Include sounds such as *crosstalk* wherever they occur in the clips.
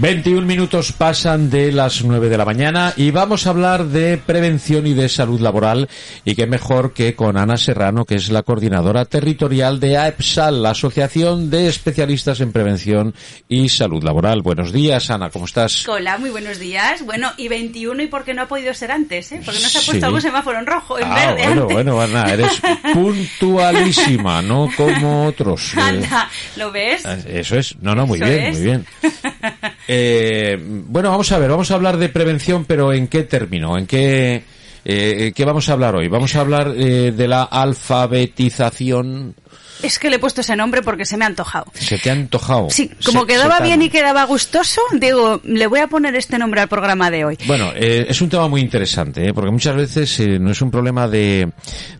21 minutos pasan de las 9 de la mañana y vamos a hablar de prevención y de salud laboral y qué mejor que con Ana Serrano, que es la coordinadora territorial de AEPSAL, la Asociación de Especialistas en Prevención y Salud Laboral. Buenos días, Ana, ¿cómo estás? Hola, muy buenos días. Bueno, y 21 y por qué no ha podido ser antes, ¿eh? Porque no se ha puesto algún semáforo en rojo, en ah, verde bueno, antes. Bueno, Ana, eres *laughs* puntualísima, no como otros. Anda, ¿lo ves? Eso es. No, no, muy Eso bien, es. muy bien. *laughs* Eh, bueno, vamos a ver, vamos a hablar de prevención, pero ¿en qué término? ¿En qué, eh, qué vamos a hablar hoy? Vamos a hablar eh, de la alfabetización. Es que le he puesto ese nombre porque se me ha antojado. ¿Se te ha antojado? Sí, como Se- quedaba bien y quedaba gustoso, digo, le voy a poner este nombre al programa de hoy. Bueno, eh, es un tema muy interesante, ¿eh? porque muchas veces eh, no es un problema de,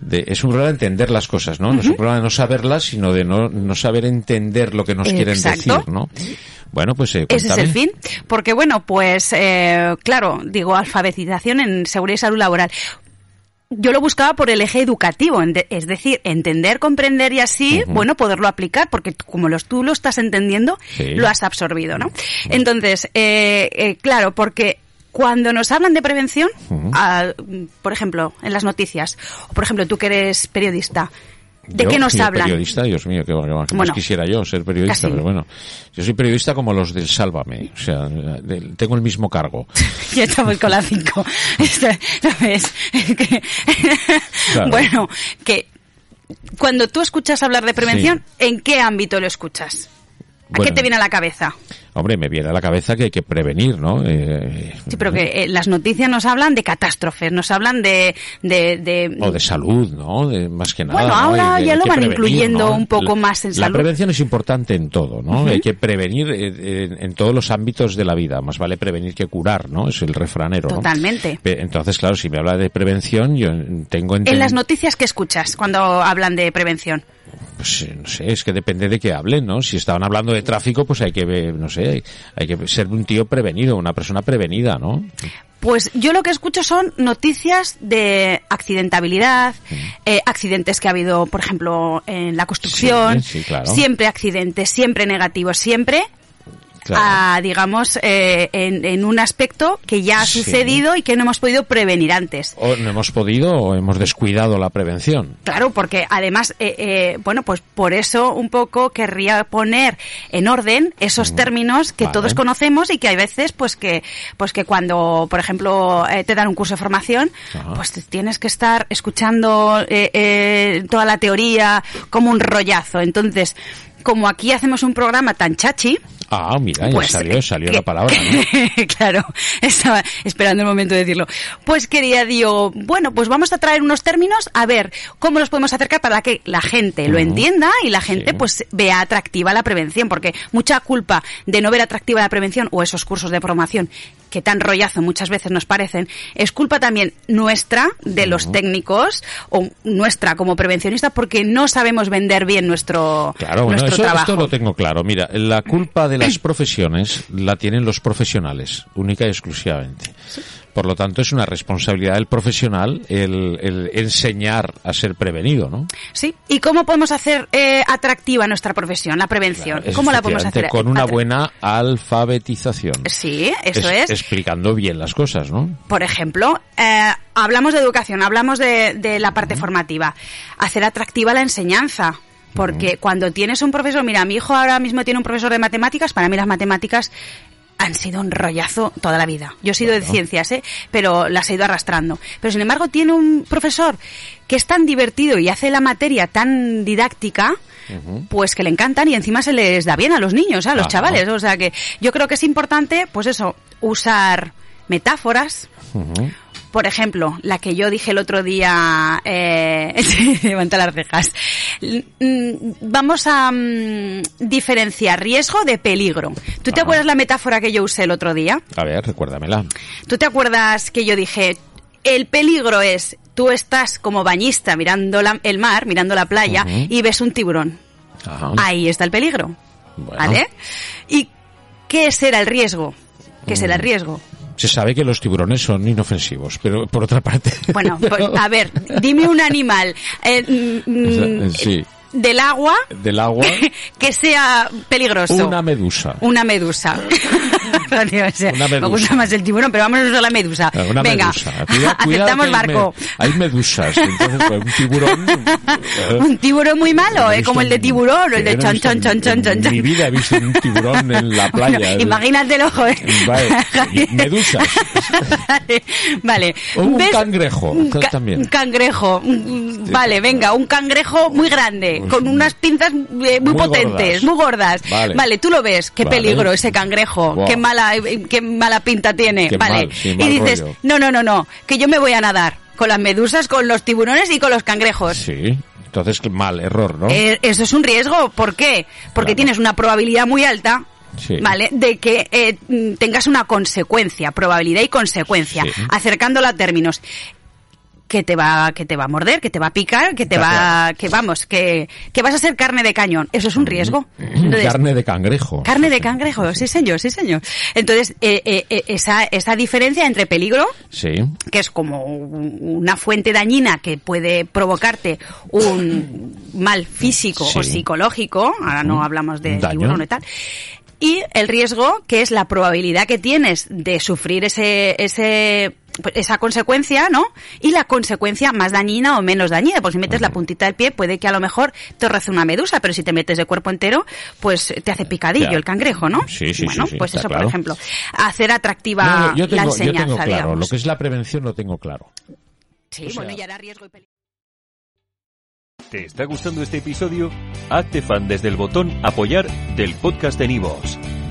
de- es un problema de entender las cosas, ¿no? No es un problema de no saberlas, sino de no, no saber entender lo que nos quieren decir, ¿no? Bueno, pues eh, Ese es el fin. Porque bueno, pues eh, claro, digo, alfabetización en seguridad y salud laboral. Yo lo buscaba por el eje educativo, es decir, entender, comprender y así, bueno, poderlo aplicar, porque como los, tú lo estás entendiendo, Sí. lo has absorbido, ¿no? Entonces, eh, eh, claro, porque cuando nos hablan de prevención, por ejemplo, en las noticias, o por ejemplo, tú que eres periodista, ¿de Yo, qué nos hablan? periodista, Dios mío, qué, qué más Bueno, quisiera yo ser periodista, casi. pero bueno. Yo soy periodista como los del Sálvame, o sea, del- tengo el mismo cargo. *laughs* Ya estamos con la 5. ¿Sabes? *laughs* Que- *laughs* Claro. Bueno, que cuando tú escuchas hablar de prevención, ¿en qué ámbito lo escuchas? ¿A Bueno. qué te viene a la cabeza? Hombre, me viene a la cabeza que hay que prevenir, ¿no? Eh, Sí, pero que eh, las noticias nos hablan de catástrofes, nos hablan de... de, de- O de salud, ¿no? De- más que nada. Bueno, ¿no? ahora ya lo van prevenir, incluyendo ¿no? un poco La- más en La salud. prevención es importante en todo, ¿no? Hay que prevenir eh, en, en todos los ámbitos de la vida. Más vale prevenir que curar, ¿no? Es el refranero, ¿no? Totalmente. Entonces, claro, si me habla de prevención, yo tengo En enten- las noticias que escuchas cuando hablan de prevención. Pues eh, no sé, es que depende de qué hablen, ¿no? Si estaban hablando de tráfico, pues hay que ver, no sé, hay, hay que ser un tío prevenido, una persona prevenida, ¿no? Pues yo lo que escucho son noticias de accidentabilidad, eh, accidentes que ha habido, por ejemplo, en la construcción, Sí, sí, claro. siempre accidentes, siempre negativos, siempre, Claro. a, digamos, eh, en, en un aspecto que ya ha Sí. sucedido y que no hemos podido prevenir antes. O no hemos podido o hemos descuidado la prevención. Claro, porque además, eh, eh, bueno, pues por eso un poco querría poner en orden esos términos que Vale. todos conocemos y que hay veces, pues que, pues que cuando, por ejemplo, eh, te dan un curso de formación, Ajá. pues tienes que estar escuchando eh, eh, toda la teoría como un rollazo. Entonces, como aquí hacemos un programa tan chachi, Ah, mira, ya pues, salió, salió que- la palabra, ¿no? *laughs* claro, estaba esperando el momento de decirlo. Pues quería, digo, bueno, pues vamos a traer unos términos a ver cómo los podemos acercar para que la gente lo entienda y la gente Sí. pues vea atractiva la prevención, porque mucha culpa de no ver atractiva la prevención o esos cursos de formación que tan rollazo muchas veces nos parecen, es culpa también nuestra, de los técnicos, o nuestra como prevencionista, porque no sabemos vender bien nuestro, Claro, bueno, eso, trabajo. esto lo tengo claro. Mira, la culpa de las *clears throat* profesiones la tienen los profesionales, única y exclusivamente. Por lo tanto, es una responsabilidad del profesional el, el enseñar a ser prevenido, ¿no? Sí. ¿Y cómo podemos hacer eh, atractiva nuestra profesión, la prevención? Claro, ¿Cómo la podemos hacer? Con una buena alfabetización. Sí, eso Es- es. Explicando bien las cosas, ¿no? Por ejemplo, eh, hablamos de educación, hablamos de, de la parte formativa. Hacer atractiva la enseñanza. Porque cuando tienes un profesor, mira, mi hijo ahora mismo tiene un profesor de matemáticas, para mí las matemáticas han sido un rollazo toda la vida. Yo he sido de ciencias, ¿eh? pero las he ido arrastrando. Pero sin embargo tiene un profesor que es tan divertido y hace la materia tan didáctica, pues que le encantan y encima se les da bien a los niños, a los chavales. O sea que yo creo que es importante, pues eso, usar metáforas. Por ejemplo, la que yo dije el otro día, eh, *laughs* levanta las cejas. Mm, Vamos a mm, diferenciar riesgo de peligro. ¿Tú te acuerdas la metáfora que yo usé el otro día? A ver, recuérdamela. ¿Tú te acuerdas que yo dije, el peligro es, tú estás como bañista mirando la- el mar, mirando la playa, y ves un tiburón? Ajá. Ahí está el peligro. Bueno. ¿Vale? ¿Y qué será el riesgo? ¿Qué será Mm. el riesgo? Se sabe que los tiburones son inofensivos, pero por otra parte. Bueno, pues, *laughs* a ver, dime un animal. eh, mm, mm, Sí. Del agua, del agua *laughs* que sea peligroso. Una medusa. *laughs* Una medusa. Me gusta más el tiburón, pero vamos a la medusa. Una Venga, medusa. *laughs* aceptamos barco. hay medusas, entonces pues, un tiburón... un tiburón muy malo, ¿eh? como el de tiburón, o el de chon, chon, chon, chon, chon. En mi vida he visto un tiburón en la playa. imagínatelo, joder. Vale, medusas. vale. Un cangrejo, un, también. un cangrejo. Vale, venga, un cangrejo muy grande, con unas pinzas eh, muy, potentes, muy gordas. Vale. tú lo ves, qué peligro ese cangrejo, qué mala, qué mala pinta tiene. vale. y dices, no, no, no, no, que yo me voy a nadar con las medusas, con los tiburones y con los cangrejos. Sí. Entonces, mal, error, ¿no? Eh, eso es un riesgo. ¿Por qué? Porque tienes una probabilidad muy alta ¿vale? De que eh, tengas una consecuencia, probabilidad y consecuencia, acercándola a términos que te va que te va a morder, que te va a picar, que te va que vamos, que, que vas a ser carne de cañón. Eso es un riesgo. *laughs* carne de cangrejo. Carne de cangrejo, sí señor, sí señor. Entonces, eh, eh, eh, esa, esa diferencia entre peligro, sí. que es como una fuente dañina que puede provocarte un mal físico o psicológico, ahora no hablamos de tiburón y tal, y el riesgo, que es la probabilidad que tienes de sufrir ese, ese, esa consecuencia, ¿no? Y la consecuencia más dañina o menos dañina. Pues si metes la puntita del pie, puede que a lo mejor te rece una medusa, pero si te metes de cuerpo entero, pues te hace picadillo el cangrejo, ¿no? Sí, sí, bueno, sí, pues eso, por ejemplo. Hacer atractiva la enseñanza, yo tengo claro. Lo que es la prevención lo tengo claro. Sí, bueno, y hará riesgo y peligro. ¿Te está gustando este episodio? Hazte fan desde el botón Apoyar del podcast de Nivos.